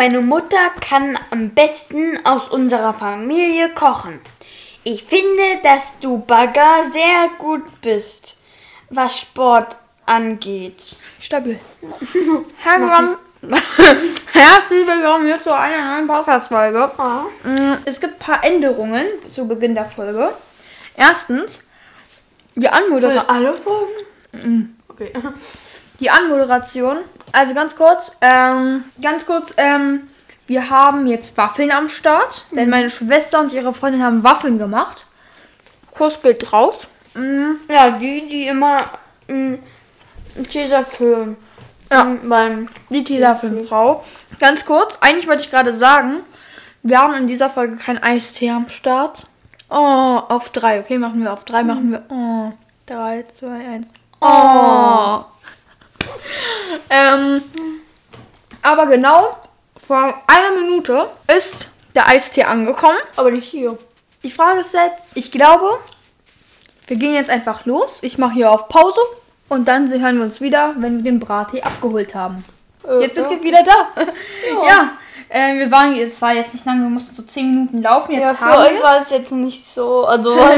Meine Mutter kann am besten aus unserer Familie kochen. Ich finde, dass du Bagger sehr gut bist, was Sport angeht. Stabil. Herzlich Herzlich willkommen hier zu einer neuen Podcast-Folge. Mm, Es gibt ein paar Änderungen zu Beginn der Folge. Erstens, die, Anmodera alle Folgen? Okay. die Anmoderation. Also ganz kurz, ähm, ganz kurz, ähm, wir haben jetzt Waffeln am Start, denn meine Schwester und ihre Freundin haben Waffeln gemacht. Kuss geht raus. Mm, Ja, die, die immer mm, Tesafilm Ja. mm, beim Die Tesafilmfrau. Ganz kurz, eigentlich wollte ich gerade sagen, wir haben in dieser Folge kein Eistee am Start. Oh, auf drei. Okay, machen wir auf drei, machen wir. Oh, drei, zwei, eins. Oh. ähm, aber genau vor einer Minute ist der Eistee angekommen. Aber nicht hier. Die Frage ist jetzt, ich glaube, wir gehen jetzt einfach los. Ich mache hier auf Pause und dann hören wir uns wieder, wenn wir den Brattee abgeholt haben. Äh, Jetzt sind ja. wir wieder da. ja, äh, wir waren jetzt, es war jetzt nicht lange, wir mussten so 10 Minuten laufen. Jetzt Ja, für euch war es jetzt nicht so, also Ja,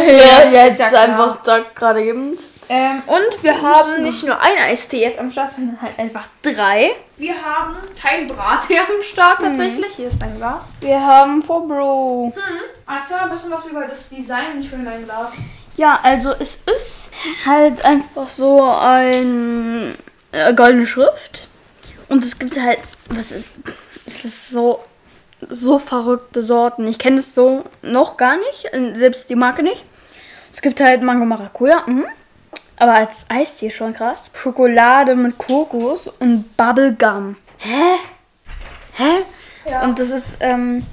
ja, jetzt ist ja klar. einfach da gerade gibt. Ähm, Und wir haben nicht nur ein Eistee jetzt am Start, sondern halt einfach drei. Wir haben kein Brattee am Start tatsächlich. Hier ist dein Glas. Wir haben For Bro. Hm. Erzähl mal ein bisschen was über das Design für dein Glas. Ja, also es ist halt einfach so ein äh, goldene Schrift. Und es gibt halt, was ist, es ist so, so verrückte Sorten. Ich kenne es so noch gar nicht, äh, selbst die Marke nicht. Es gibt halt Mango Maracuja, mhm. Aber als Eistee schon krass. Schokolade mit Kokos und Bubblegum. Hä? Hä? Ja. Und das ist, ähm,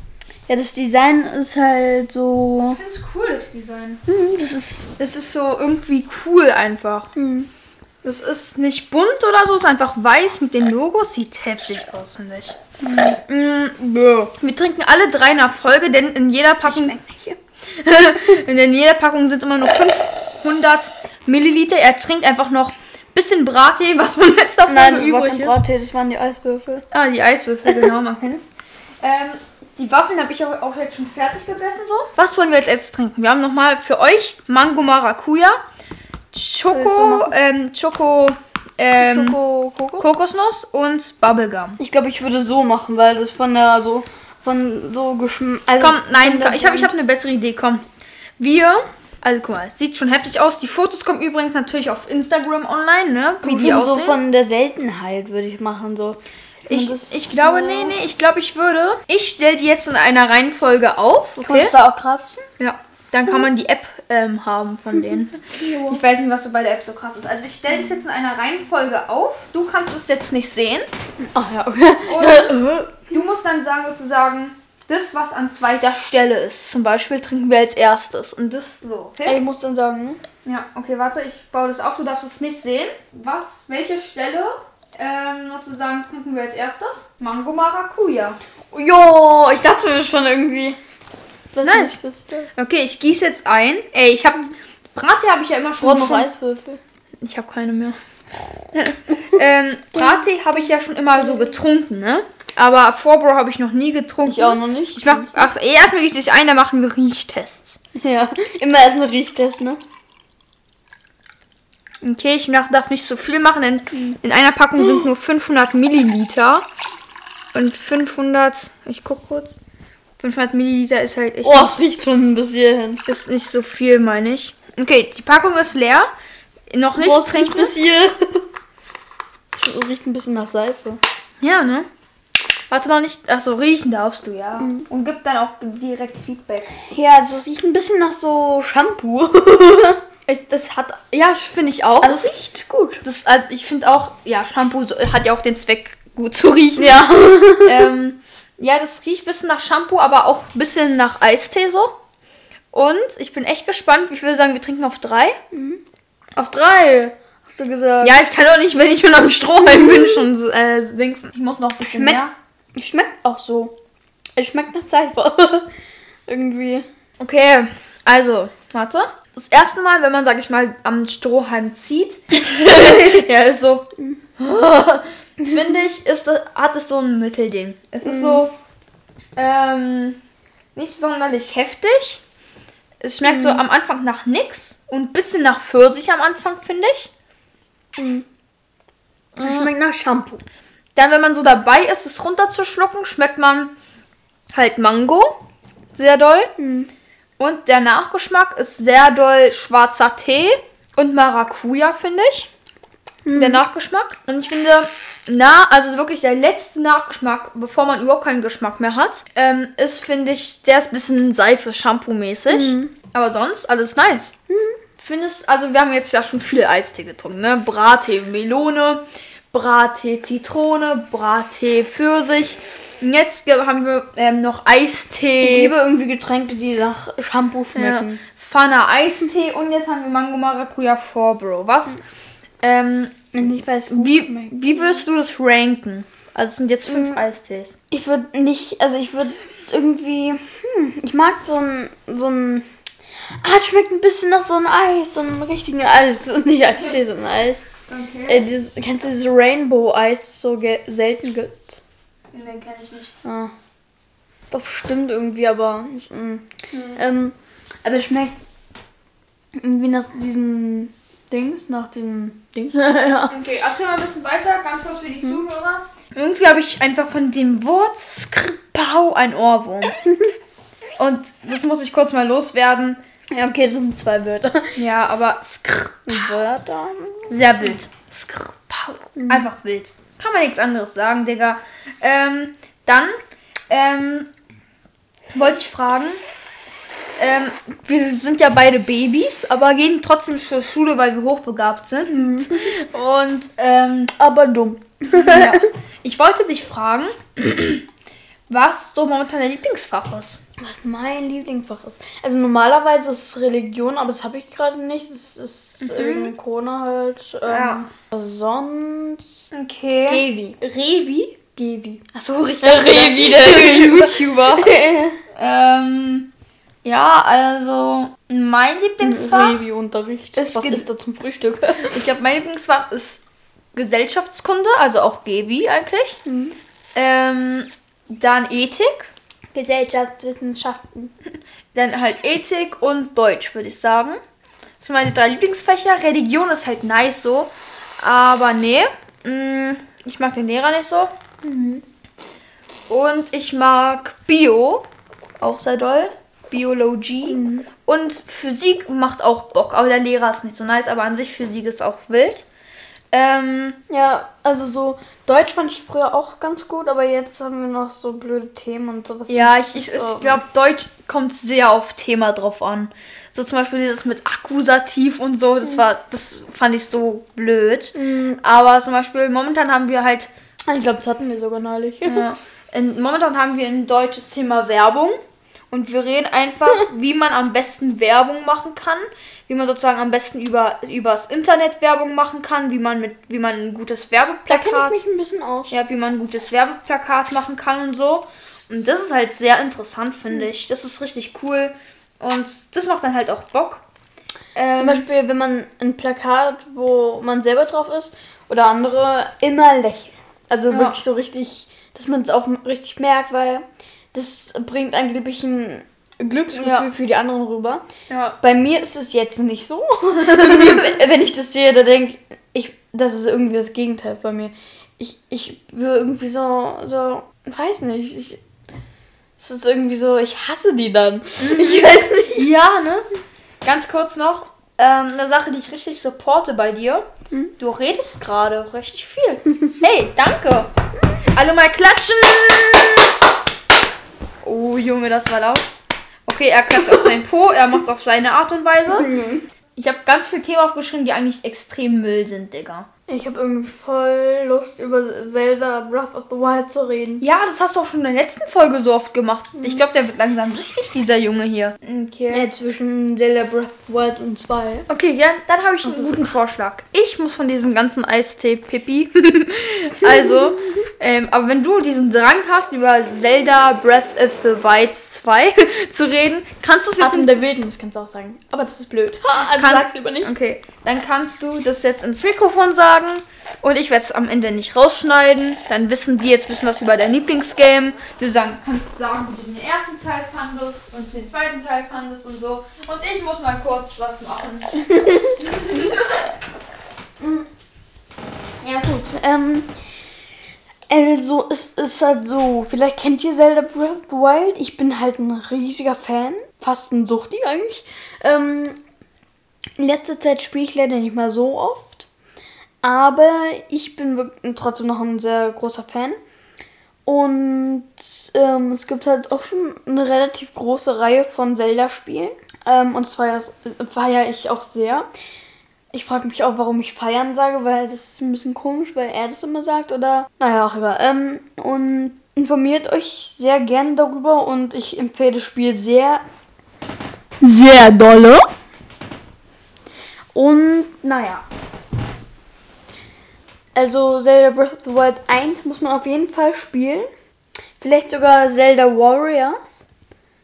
ja, das Design ist halt so. Ich finde es cool, das Design. Hm, das ist Es ist so irgendwie cool einfach. Das ist nicht bunt oder so, es ist einfach weiß mit den Logos. Sieht heftig aus, finde ich. Mm, bäh. Wir trinken alle drei nach Folge, denn in jeder Packung, nicht. denn in jeder Packung sind immer nur 500 Milliliter. Er trinkt einfach noch ein bisschen Brattee, was von letzter Folge Nein, übrig ist. Brattee, das waren die Eiswürfel. Ah, die Eiswürfel, genau, man kennt's. Ähm, die Waffeln habe ich auch, auch jetzt schon fertig gegessen so. Was wollen wir jetzt erstes trinken? Wir haben nochmal für euch Mango Maracuja, Choco, ähm, Choco, ähm, Kokos? Kokosnuss und Bubblegum. Ich glaube, ich würde so machen, weil das von der so von so Geschmack. Also Komm, nein, komm, ich habe ich hab eine bessere Idee, komm. Wir, also guck mal, es sieht schon heftig aus. Die Fotos kommen übrigens natürlich auf Instagram online, ne? Wie die Schon so von der Seltenheit würde ich machen so. Ich, ich glaube, so- nee, nee, ich glaube, ich würde. Ich stelle die jetzt in einer Reihenfolge auf, okay? Kannst du da auch kratzen? Ja, dann kann man die App ähm, haben von denen. Ich weiß nicht, was so bei der App so krass ist. Also ich stelle das jetzt in einer Reihenfolge auf. Du kannst es jetzt nicht sehen. Ach ja, okay. Du musst dann sagen sozusagen, das, was an zweiter Stelle ist. Zum Beispiel trinken wir als erstes. Und das so, Ey, okay? ich muss dann sagen, ne? Ja, okay, warte, ich baue das auf. Du darfst es nicht sehen. Was, welche Stelle ähm, sozusagen trinken wir als erstes? Mango Maracuja. Jo, ich dachte mir schon irgendwie. Was Nice. das? Okay, ich gieße jetzt ein. Ey, ich habe Brattee habe ich ja immer schon. Schon Eiswürfel. Ich habe keine mehr. ähm, Brattee habe ich ja schon immer so getrunken, ne? Aber Vorbro habe ich noch nie getrunken. Ich auch noch nicht. Ich mach, ach, erstmal gieße ich ein, dann machen wir Riechtests. Ja, immer erstmal Riechtest, ne? Okay, ich darf nicht so viel machen, denn in einer Packung sind nur 500 Milliliter. Und 500, ich guck kurz. 500 Milliliter ist halt echt Oh, es riecht schon bis hierhin. ist nicht so viel, meine ich. Okay, die Packung ist leer. Noch nicht Boah, es riecht trinken. bis hier. Es riecht ein bisschen nach Seife. Ja, ne? Warte noch nicht. Achso, riechen darfst du, ja. Und gib dann auch direkt Feedback. Ja, es riecht ein bisschen nach so Shampoo. Es, das hat. Ja, finde ich auch. Also das, es riecht gut. das, also ich finde auch, ja, Shampoo hat ja auch den Zweck, gut zu riechen. Ja. ähm, ja, das riecht ein bisschen nach Shampoo, aber auch ein bisschen nach Eistee so. Und ich bin echt gespannt. Ich würde sagen, wir trinken auf drei. Auf drei, hast du gesagt. Ja, ich kann doch nicht, wenn ich schon am Strohhalm bin, schon äh, links. Ich muss noch ein bisschen Schmeckt, mehr. Schmeckt auch so. Es schmeckt nach Seife. Irgendwie. Okay, also, warte. Das erste Mal, wenn man, sag ich mal, am Strohhalm zieht, ja, ist so. finde ich, ist, das- hat es so ein Mittelding. Es ist so ähm, nicht sonderlich heftig. Es schmeckt so am Anfang nach nix und ein bisschen nach Pfirsich am Anfang, finde ich. Schmeckt nach Shampoo. Dann, wenn man so dabei ist, es runterzuschlucken, schmeckt man halt Mango. Sehr doll. Und der Nachgeschmack ist sehr doll schwarzer Tee und Maracuja, finde ich. Der Nachgeschmack. Und ich finde, na, also wirklich der letzte Nachgeschmack, bevor man überhaupt keinen Geschmack mehr hat, ähm, ist, finde ich, der ist ein bisschen Seife-Shampoo-mäßig. Aber sonst alles nice. Findest, also wir haben jetzt ja schon viel Eistee getrunken, ne? Brattee Melone, Brattee Zitrone, Brattee Pfirsich. Und jetzt haben wir ähm, noch Eistee. Ich liebe irgendwie Getränke, die nach Shampoo ja, schmecken. Fana Eistee und jetzt haben wir Mango Maracuja 4, Bro. Was? Ähm, Und ich weiß wie, wie würdest du das ranken? Also es sind jetzt fünf Eistees. Ich würde nicht, also ich würde irgendwie, hm, ich mag so ein, so ein, ah, es schmeckt ein bisschen nach so einem Eis, so einem richtigen Eis, und nicht Eistee, so ein Eis. Okay. Äh, dieses, kennst du dieses Rainbow-Eis, das so selten gibt? Den kenne ich nicht. Ah. Doch, stimmt irgendwie, aber nicht, mm. ähm, aber es schmeckt irgendwie nach diesen Dings, nach den Dings. ja. Okay, erzähl mal ein bisschen weiter, ganz kurz für die Zuhörer. Irgendwie habe ich einfach von dem Wort Skripau ein Ohrwurm. Und das muss ich kurz mal loswerden. Ja, okay, das sind zwei Wörter. Ja, aber Wörter? sehr wild. Skripau. Einfach wild. Kann man nichts anderes sagen, Digga. Ähm, dann ähm, wollte ich fragen. Ähm, wir sind ja beide Babys, aber gehen trotzdem zur Schule, weil wir hochbegabt sind. Und ähm, Aber dumm. ja. Ich wollte dich fragen, was so momentan dein Lieblingsfach ist. Was mein Lieblingsfach ist. Also normalerweise ist es Religion, aber das habe ich gerade nicht. Das ist wegen Corona halt. Ähm, Ja. Sonst. Okay. Gevi. Revi? Gevi. Achso, richtig. Revi, der YouTuber. ähm, ja, also mein Lieblingsfach, Revi-Unterricht. Was ist da zum Frühstück? ich glaube, mein Lieblingsfach ist Gesellschaftskunde, also auch Gebi eigentlich. Ähm, dann Ethik, Gesellschaftswissenschaften. dann halt Ethik und Deutsch, würde ich sagen. Das sind meine drei Lieblingsfächer. Religion ist halt nice so, aber nee, mm, ich mag den Lehrer nicht so. Und ich mag Bio, auch sehr doll. Biologie. Und Physik macht auch Bock, aber der Lehrer ist nicht so nice, aber an sich Physik ist auch wild. Ähm, Ja, also so Deutsch fand ich früher auch ganz gut, aber jetzt haben wir noch so blöde Themen und sowas. ja, ich, ich, so- ich glaube, Deutsch kommt sehr auf Thema drauf an. So zum Beispiel dieses mit Akkusativ und so, das war, das fand ich so blöd. Aber zum Beispiel momentan haben wir halt Ich glaube, das hatten wir sogar neulich. Ja. In, momentan haben wir ein deutsches Thema Werbung. Und wir reden einfach, wie man am besten Werbung machen kann. Wie man sozusagen am besten über übers Internet Werbung machen kann. Wie man mit, wie man ein gutes Da kenne Werbeplakat. ich mich ein bisschen aus. Ja, wie man ein gutes Werbeplakat machen kann und so. Und das ist halt sehr interessant, finde ich. Das ist richtig cool. Und das macht dann halt auch Bock. Ähm, Zum Beispiel, wenn man ein Plakat, wo man selber drauf ist, oder andere, immer lächeln. Also Ja. wirklich so richtig, dass man es auch richtig merkt, weil das bringt angeblich ein Glücksgefühl Ja. für die anderen rüber. ja. Bei mir ist es jetzt nicht so. Wenn ich das sehe, da denke ich, das ist irgendwie das Gegenteil bei mir. Ich, ich bin irgendwie so, so, weiß nicht, ich, es ist irgendwie so, ich hasse die dann. Ich weiß nicht. Ja, ne? Ganz kurz noch. Ähm, eine Sache, die ich richtig supporte bei dir. Du redest gerade richtig viel. Hey, danke. Alle mal klatschen. Oh, Junge, das war laut. Okay, er klatscht auf sein Po, er macht auf seine Art und Weise. Ich habe ganz viele Themen aufgeschrieben, die eigentlich extrem Müll sind, Digga. Ich habe irgendwie voll Lust, über Zelda Breath of the Wild zu reden. Ja, das hast du auch schon in der letzten Folge so oft gemacht. Ich glaube, der wird langsam richtig, dieser Junge hier. Okay. Äh, zwischen Zelda Breath of the Wild und 2. Okay, ja, dann habe ich einen guten Vorschlag. Ich muss von diesem ganzen Eistee Pippi. also, ähm, aber wenn du diesen Drang hast, über Zelda Breath of the Wild 2 zu reden, kannst du es jetzt Affen in der Wildnis kannst du auch sagen. Aber das ist blöd. Ha, also Kann- sag's lieber nicht. Okay, dann kannst du das jetzt ins Mikrofon sagen sagen. Und ich werde es am Ende nicht rausschneiden. Dann wissen die jetzt ein bisschen was über dein Lieblingsgame. Du sagen, kannst sagen, wie du den ersten Teil fandest und den zweiten Teil fandest und so. Und ich muss mal kurz was machen. Ja gut, ähm, also es ist halt so, vielleicht kennt ihr Zelda Breath of the Wild. Ich bin halt ein riesiger Fan, fast ein Suchti eigentlich. Ähm, in letzter Zeit spiele ich leider nicht mehr so oft, aber ich bin trotzdem noch ein sehr großer Fan. Und ähm, es gibt halt auch schon eine relativ große Reihe von Zelda-Spielen. Ähm, und zwar feiere ich auch sehr. Ich frage mich auch, warum ich feiern sage, weil das ist ein bisschen komisch, weil er das immer sagt oder. Naja, auch egal. Ähm, und informiert euch sehr gerne darüber und ich empfehle das Spiel sehr, sehr dolle. Und naja. Also Zelda Breath of the Wild 1 muss man auf jeden Fall spielen. Vielleicht sogar Zelda Warriors.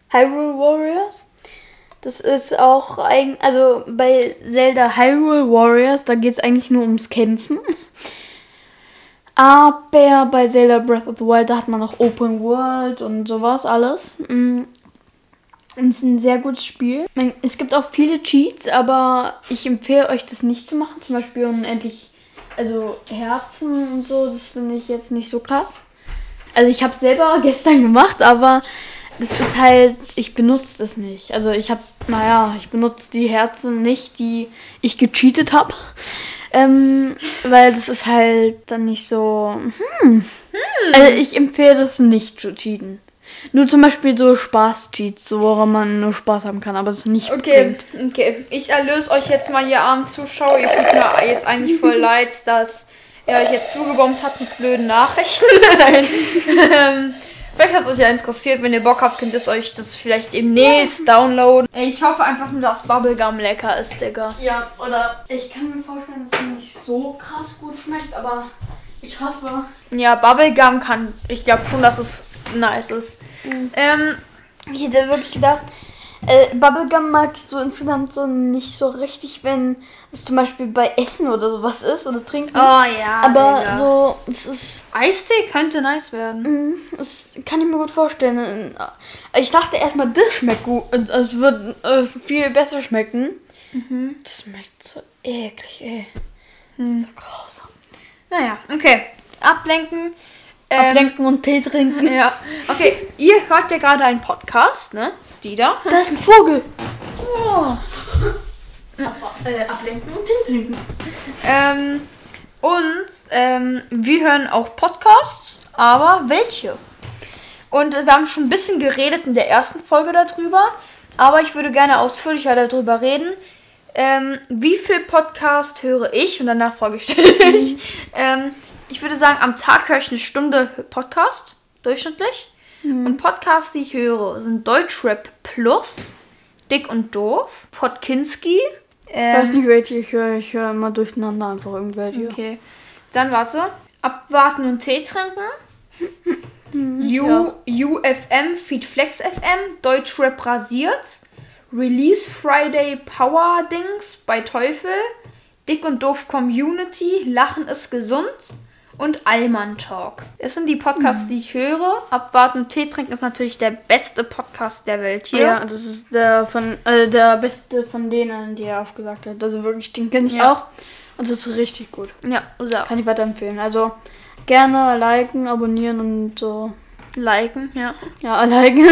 Hyrule Warriors. Das ist auch eigentlich, also bei Zelda Hyrule Warriors, da geht es eigentlich nur ums Kämpfen. Aber bei Zelda Breath of the Wild, da hat man noch Open World und sowas alles. Mm. Und es ist ein sehr gutes Spiel. Es gibt auch viele Cheats, aber ich empfehle euch das nicht zu machen. Zum Beispiel unendlich, also Herzen und so, das finde ich jetzt nicht so krass. Also ich habe es selber gestern gemacht, aber das ist halt, ich benutze das nicht. Also ich habe, naja, ich benutze die Herzen nicht, die ich gecheatet habe. Ähm, weil das ist halt dann nicht so. Hm. hm. Also ich empfehle das nicht zu cheaten. Nur zum Beispiel so Spaß-Cheats, so woran man nur Spaß haben kann, aber das nicht Okay, bringt. okay. Ich erlöse euch jetzt mal, ihr armen Zuschauer. Ihr tut mir jetzt eigentlich voll leid, dass er euch jetzt zugebombt hat mit blöden Nachrichten. Nein. Ähm, Vielleicht hat es euch ja interessiert. Wenn ihr Bock habt, könnt ihr euch das vielleicht demnächst downloaden. Ich hoffe einfach nur, dass Bubblegum lecker ist, Digga. Ja, oder ich kann mir vorstellen, dass es nicht so krass gut schmeckt, aber ich hoffe. Ja, Bubblegum kann. Ich glaube schon, dass es nice ist. Mhm. Ähm, ich hätte wirklich gedacht, äh, Bubblegum mag ich so insgesamt so nicht so richtig, wenn es zum Beispiel bei Essen oder sowas ist oder Trinken. Oh ja. Aber Digga. so, es ist. Eistee könnte nice werden. Mm, das kann ich mir gut vorstellen. Ich dachte erstmal, das schmeckt gut. Es wird äh, viel besser schmecken. Mhm. Das schmeckt so eklig, ey. Das ist so grausam. Naja, okay. Ablenken. Ähm, Ablenken und Tee trinken. Ja. Okay, ihr hört ja gerade einen Podcast, ne? Die da? Da ist ein Vogel. Oh. Ja, äh, ablenken und Tee trinken. Ähm, und ähm, wir hören auch Podcasts, aber welche? Und wir haben schon ein bisschen geredet in der ersten Folge darüber, aber ich würde gerne ausführlicher darüber reden. Ähm, wie viel Podcast höre ich? Und danach frage ich dich. ähm, ich würde sagen, am Tag höre ich eine Stunde Podcast, durchschnittlich. Mhm. Und Podcasts, die ich höre, sind Deutschrap Plus, Dick und Doof, Podkinski. Ähm, weiß nicht, welche ich höre. Ich höre immer durcheinander einfach irgendwelche. Okay. Dann warte. Abwarten und Tee trinken. U, ja. UFM, Feedflex FM, Deutschrap rasiert. Release Friday Power Dings bei Teufel. Dick und Doof Community, Lachen ist gesund und Allmann Talk. Das sind die Podcasts, mhm. die ich höre. Abwarten Tee trinken ist natürlich der beste Podcast der Welt hier. Ja, das ist der von äh, der beste von denen, die er aufgesagt hat. Also wirklich, den kenne ich ja. auch. Und das ist richtig gut. Ja, so. Kann ich weiterempfehlen. Also gerne liken, abonnieren und so. Liken, ja. Ja, liken.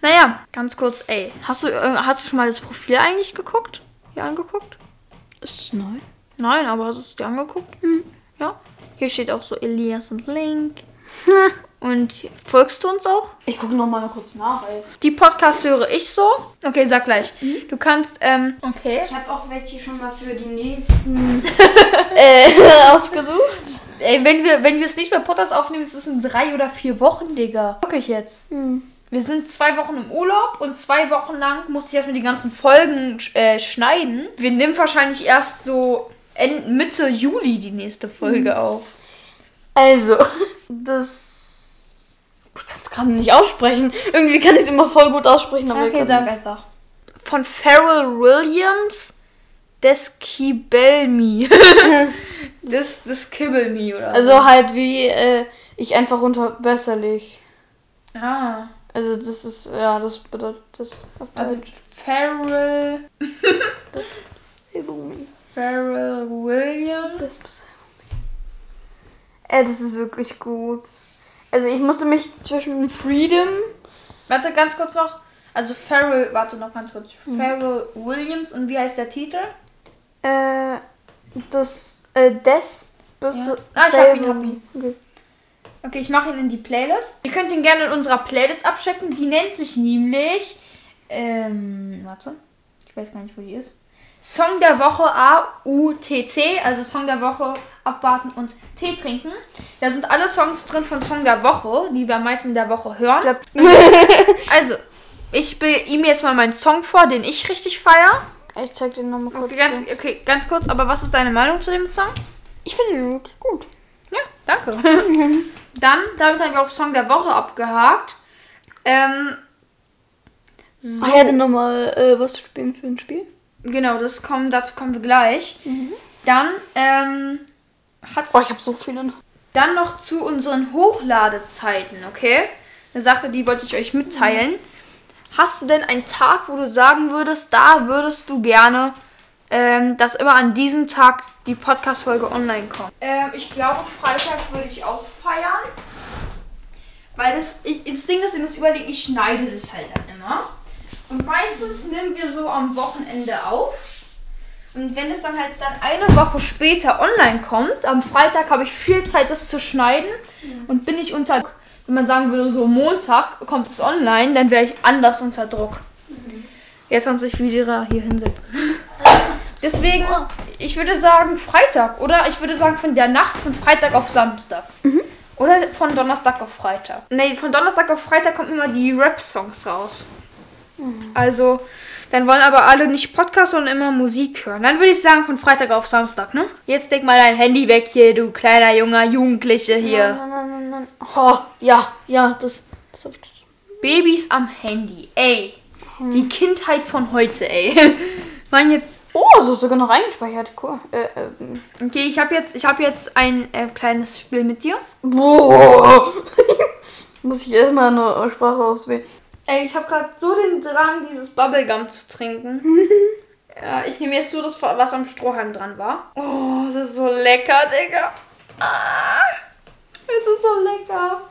naja, ganz kurz, ey. Hast du, hast du schon mal das Profil eigentlich geguckt? Hier angeguckt? Ist es neu? Nein, aber hast du es dir angeguckt? Mhm. Ja. Hier steht auch so Elias und Link. Und folgst du uns auch? Ich gucke noch mal kurz nach. Ey. Die Podcasts höre ich so. Okay, sag gleich. Mhm. Du kannst, ähm, okay. Ich habe auch welche schon mal für die nächsten äh, ausgesucht. Ey, wenn wir wenn wir es nicht bei Podcast aufnehmen, ist es in drei oder vier Wochen, Digga. Wirklich jetzt. Mhm. Wir sind zwei Wochen im Urlaub und zwei Wochen lang muss ich erstmal die ganzen Folgen äh, schneiden. Wir nehmen wahrscheinlich erst so Mitte Juli die nächste Folge mhm. auf. Also, das. Ich kann es gerade nicht aussprechen. Irgendwie kann ich es immer voll gut aussprechen. Aber okay, sag einfach. Von Pharrell Williams, Deskibelmi. Das, das Kibble Me oder Also halt wie äh, ich einfach unverbesserlich. so. Ah. Also das ist, ja, das bedeutet das auf Also. Pharrell, Das Ey, Pharrell Williams. das Ey, das ist wirklich gut. Also ich musste mich zwischen Freedom. Warte, ganz kurz noch. Also Pharrell, warte noch ganz kurz. Pharrell Williams und wie heißt der Titel? Äh, das, äh, Des bis Ja. Ah, ich hab ihn, hab ihn. Okay. Okay, ich mache ihn in die Playlist. Ihr könnt ihn gerne in unserer Playlist abchecken. Die nennt sich nämlich. Ähm, warte. Ich weiß gar nicht, wo die ist. Song der Woche A-U-T-C. Also Song der Woche abwarten und Tee trinken. Da sind alle Songs drin von Song der Woche, die wir am meisten in der Woche hören. Also, ich spiele ihm jetzt mal meinen Song vor, den ich richtig feier. ich zeig dir nochmal kurz. Okay ganz, okay, ganz kurz, aber was ist deine Meinung zu dem Song? Ich finde den wirklich gut. Ja, danke. Dann, damit haben wir auch Song der Woche abgehakt. Ähm, so, Ich hätte nochmal äh, was spielen für ein Spiel. Genau, das kommen, dazu kommen wir gleich. Dann, ähm, hat's Oh, ich habe so viele. noch. dann noch zu unseren Hochladezeiten, okay? Eine Sache, die wollte ich euch mitteilen. Hast du denn einen Tag, wo du sagen würdest, da würdest du gerne, ähm, dass immer an diesem Tag die Podcast-Folge online kommt? Ähm, ich glaube, Freitag würde ich auch feiern. Weil das, ich, das Ding ist, ihr müsst überlegen, ich schneide das halt dann immer. Und meistens nehmen wir so am Wochenende auf. Und wenn es dann halt dann eine Woche später online kommt, am Freitag habe ich viel Zeit, das zu schneiden. Und bin ich unter, wenn man sagen würde, so Montag kommt es online, dann wäre ich anders unter Druck. Jetzt kannst du dich wieder hier hinsetzen. Deswegen, ich würde sagen Freitag. Oder ich würde sagen von der Nacht von Freitag auf Samstag. Oder von Donnerstag auf Freitag. Nee, von Donnerstag auf Freitag kommen immer die Rap-Songs raus. Also, dann wollen aber alle nicht Podcast, sondern immer Musik hören. Dann würde ich sagen von Freitag auf Samstag, ne? Jetzt leg mal dein Handy weg hier, du kleiner junger Jugendliche hier. Nein, nein, nein, nein. Oh, ja, ja, das. das hab ich. Babys am Handy, ey. Die Kindheit von heute, ey. Mein jetzt. Oh, so ist sogar noch eingespeichert. Cool. Äh, ähm. Okay, ich habe jetzt, ich habe jetzt ein äh, kleines Spiel mit dir. Boah. Muss ich erstmal eine Sprache auswählen. Ey, ich habe gerade so den Drang, dieses Bubblegum zu trinken. ja, ich nehme jetzt so das, was am Strohhalm dran war. Oh, es ist so lecker, Digga. Ah, es ist so lecker.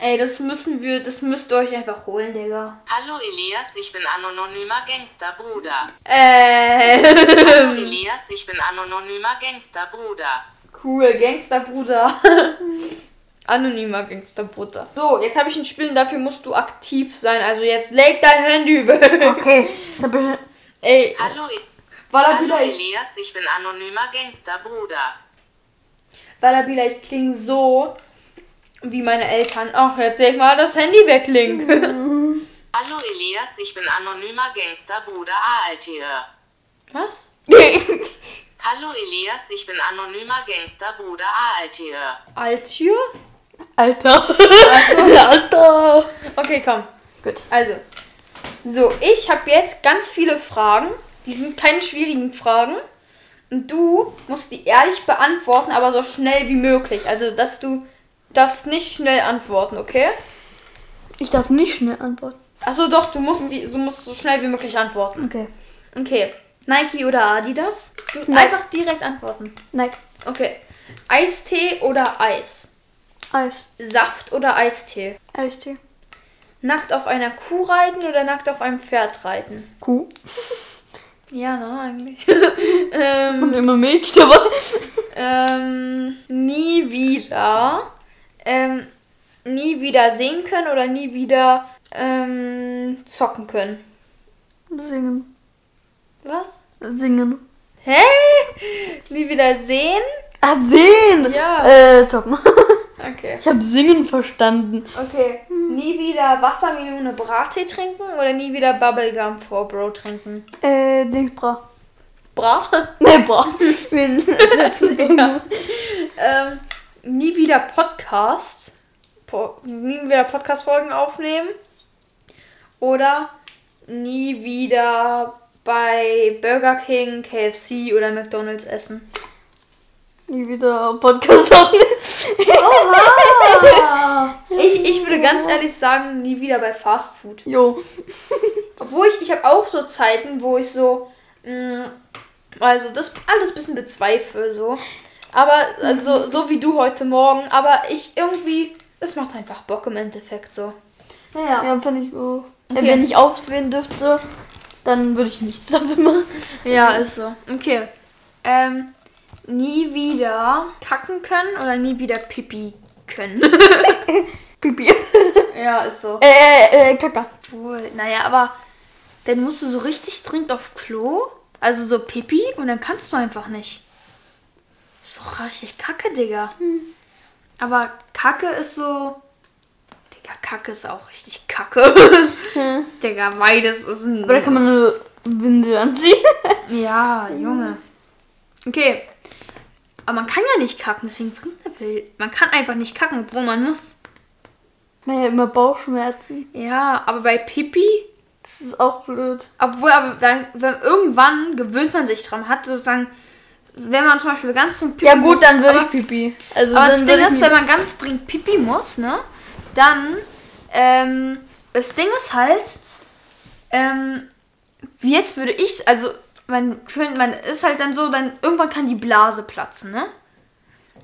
Ey, das müssen wir, das müsst ihr euch einfach holen, Digga. Hallo Elias, ich bin anonymer Gangsterbruder. Äh, Hallo Elias, ich bin anonymer Gangsterbruder. cool, Gangsterbruder. Anonymer Gangsterbruder. So, jetzt habe ich ein Spiel und dafür musst du aktiv sein. Also jetzt leg dein Handy weg. Okay. Ey, Hallo, Wallabila, Hallo ich Elias, ich bin anonymer Gangsterbruder. Wallabila, ich klinge so wie meine Eltern. Ach, jetzt leg mal das Handy weg, Link. Hallo Elias, ich bin anonymer Gangsterbruder ALTR. Was? Hallo Elias, ich bin anonymer Gangsterbruder ALTR. Altür? Alter. Alter. Okay, komm. Gut. Also, so, ich habe jetzt ganz viele Fragen. Die sind keine schwierigen Fragen. Und du musst die ehrlich beantworten, aber so schnell wie möglich. Also, dass du darfst nicht schnell antworten, okay? Ich darf nicht schnell antworten. Achso, doch, du musst, die, du musst so schnell wie möglich antworten. Okay. Okay. Nike oder Adidas? Nike. einfach direkt antworten. Nike. Okay. Eistee oder Eis? Eis. Saft oder Eistee? Eistee. Nackt auf einer Kuh reiten oder nackt auf einem Pferd reiten? Kuh. Ja, ne, eigentlich. ähm, Und immer Milch dabei. ähm, nie wieder. Ähm, nie wieder sehen können oder nie wieder ähm, zocken können. Singen. Was? Singen. Hä? Nie wieder sehen? Ah, sehen! Ja. Äh, zocken. Okay. Ich habe Singen verstanden. Okay. Nie wieder Wassermelone Brattee trinken oder nie wieder Bubblegum vor Bro trinken? Äh, Dings bra. Bra? Ne, bra. Englisch. ähm, nie wieder Podcast. Po nie wieder Podcast-Folgen aufnehmen. Oder nie wieder bei Burger King, KFC oder McDonalds essen. nie wieder Podcast aufnehmen. Ich, ich würde ganz ehrlich sagen, nie wieder bei Fast Food. Jo. Obwohl ich, ich habe auch so Zeiten, wo ich so, mh, also das alles ein bisschen bezweifle, so. Aber, also, so wie du heute Morgen, aber ich irgendwie, es macht einfach Bock im Endeffekt so. Ja, ja finde ich auch. Okay. Wenn ich aufstehen dürfte, dann würde ich nichts dafür machen. Ja, ist so. Okay. Ähm, nie wieder kacken können oder nie wieder Pipi können? Pipi. ja, ist so. äh, äh, Kaka. Obwohl, naja, aber dann musst du so richtig dringend auf Klo, also so Pipi, und dann kannst du einfach nicht. ist doch richtig kacke, Digga. Aber Kacke ist so. Digga, Kacke ist auch richtig kacke. Digga, beides ist ein. Oder kann man eine Windel anziehen? Ja, Junge. Okay. Aber man kann ja nicht kacken, deswegen bringt der Bild. Man kann einfach nicht kacken, obwohl man muss. Man hat ja immer Bauchschmerzen. Ja, aber bei Pipi Das ist auch blöd. Obwohl, aber dann, wenn, irgendwann gewöhnt man sich dran. Hat sozusagen, wenn man zum Beispiel ganz dringend Pipi Ja gut, muss, dann würde ich Pipi. Also aber das Ding ist, wenn man ganz dringend Pipi muss, ne, dann, ähm, das Ding ist halt, ähm, wie jetzt würde ich, also, man, man ist halt dann so, dann irgendwann kann die Blase platzen, ne?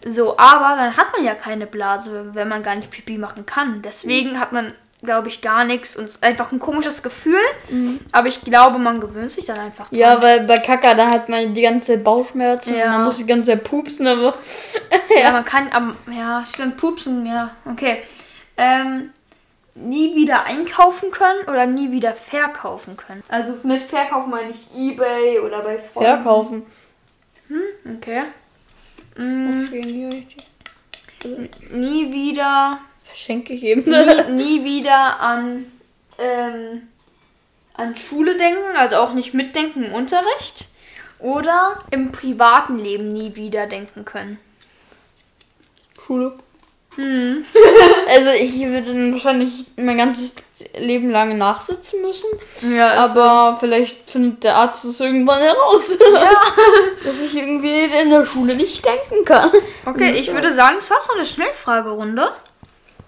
So, aber dann hat man ja keine Blase, wenn man gar nicht Pipi machen kann. Deswegen hat man, glaube ich, gar nichts und es ist einfach ein komisches Gefühl. Aber ich glaube, man gewöhnt sich dann einfach dran. Mhm. Ja, weil bei Kaka, da hat man die ganze Zeit Bauchschmerzen Ja. und man muss die ganze Zeit pupsen, aber. Ja, man kann, am ja, stimmt, pupsen, ja, okay. Ähm, nie wieder einkaufen können oder nie wieder verkaufen können. Also mit verkaufen meine ich Ebay oder bei Freunden. Verkaufen. Okay. Mm, Nie wieder, Verschenke geben. nie, nie wieder an, ähm, an Schule denken, also auch nicht mitdenken im Unterricht. Oder im privaten Leben nie wieder denken können. Schule. Hm. Also ich würde dann wahrscheinlich mein ganzes Leben lang nachsitzen müssen. Ja, Aber vielleicht findet der Arzt es irgendwann heraus. Dass ich irgendwie in der Schule nicht denken kann. Okay, ich würde sagen, es war so eine Schnellfragerunde.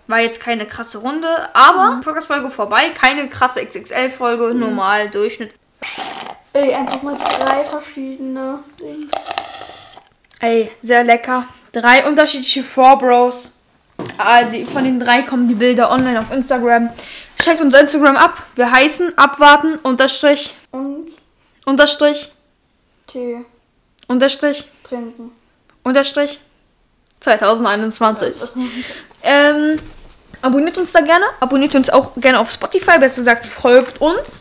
War jetzt keine krasse Runde, aber Podcast-Folge vorbei. Keine krasse XXL-Folge, normal, Durchschnitt. Ey, einfach mal drei verschiedene Dinge. Ey, sehr lecker. Drei unterschiedliche Four Bros. Ah, die, von den drei kommen die Bilder online auf Instagram. Checkt unser Instagram ab. Wir heißen abwarten, unterstrich, Und unterstrich, Tee unterstrich, trinken. unterstrich 2021. Ähm, abonniert uns da gerne. Abonniert uns auch gerne auf Spotify. Besser gesagt, folgt uns.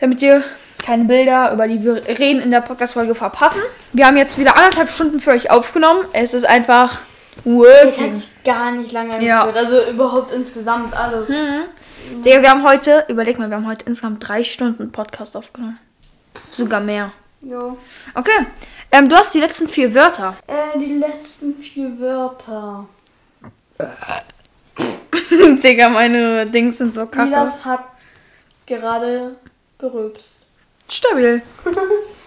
Damit ihr keine Bilder, über die wir reden, in der Podcast-Folge verpassen. Wir haben jetzt wieder anderthalb Stunden für euch aufgenommen. Es ist einfach Das hat working. sich gar nicht lange Ja. angefühlt. Also überhaupt insgesamt alles. Digga, wir haben heute, überleg mal, wir haben heute insgesamt drei Stunden Podcast aufgenommen. Sogar mehr. Jo. Okay. Ähm, du hast die letzten vier Wörter. Äh, die letzten vier Wörter. Digga, meine Dings sind so kacke. Silas hat gerade gerülpst. Stabil.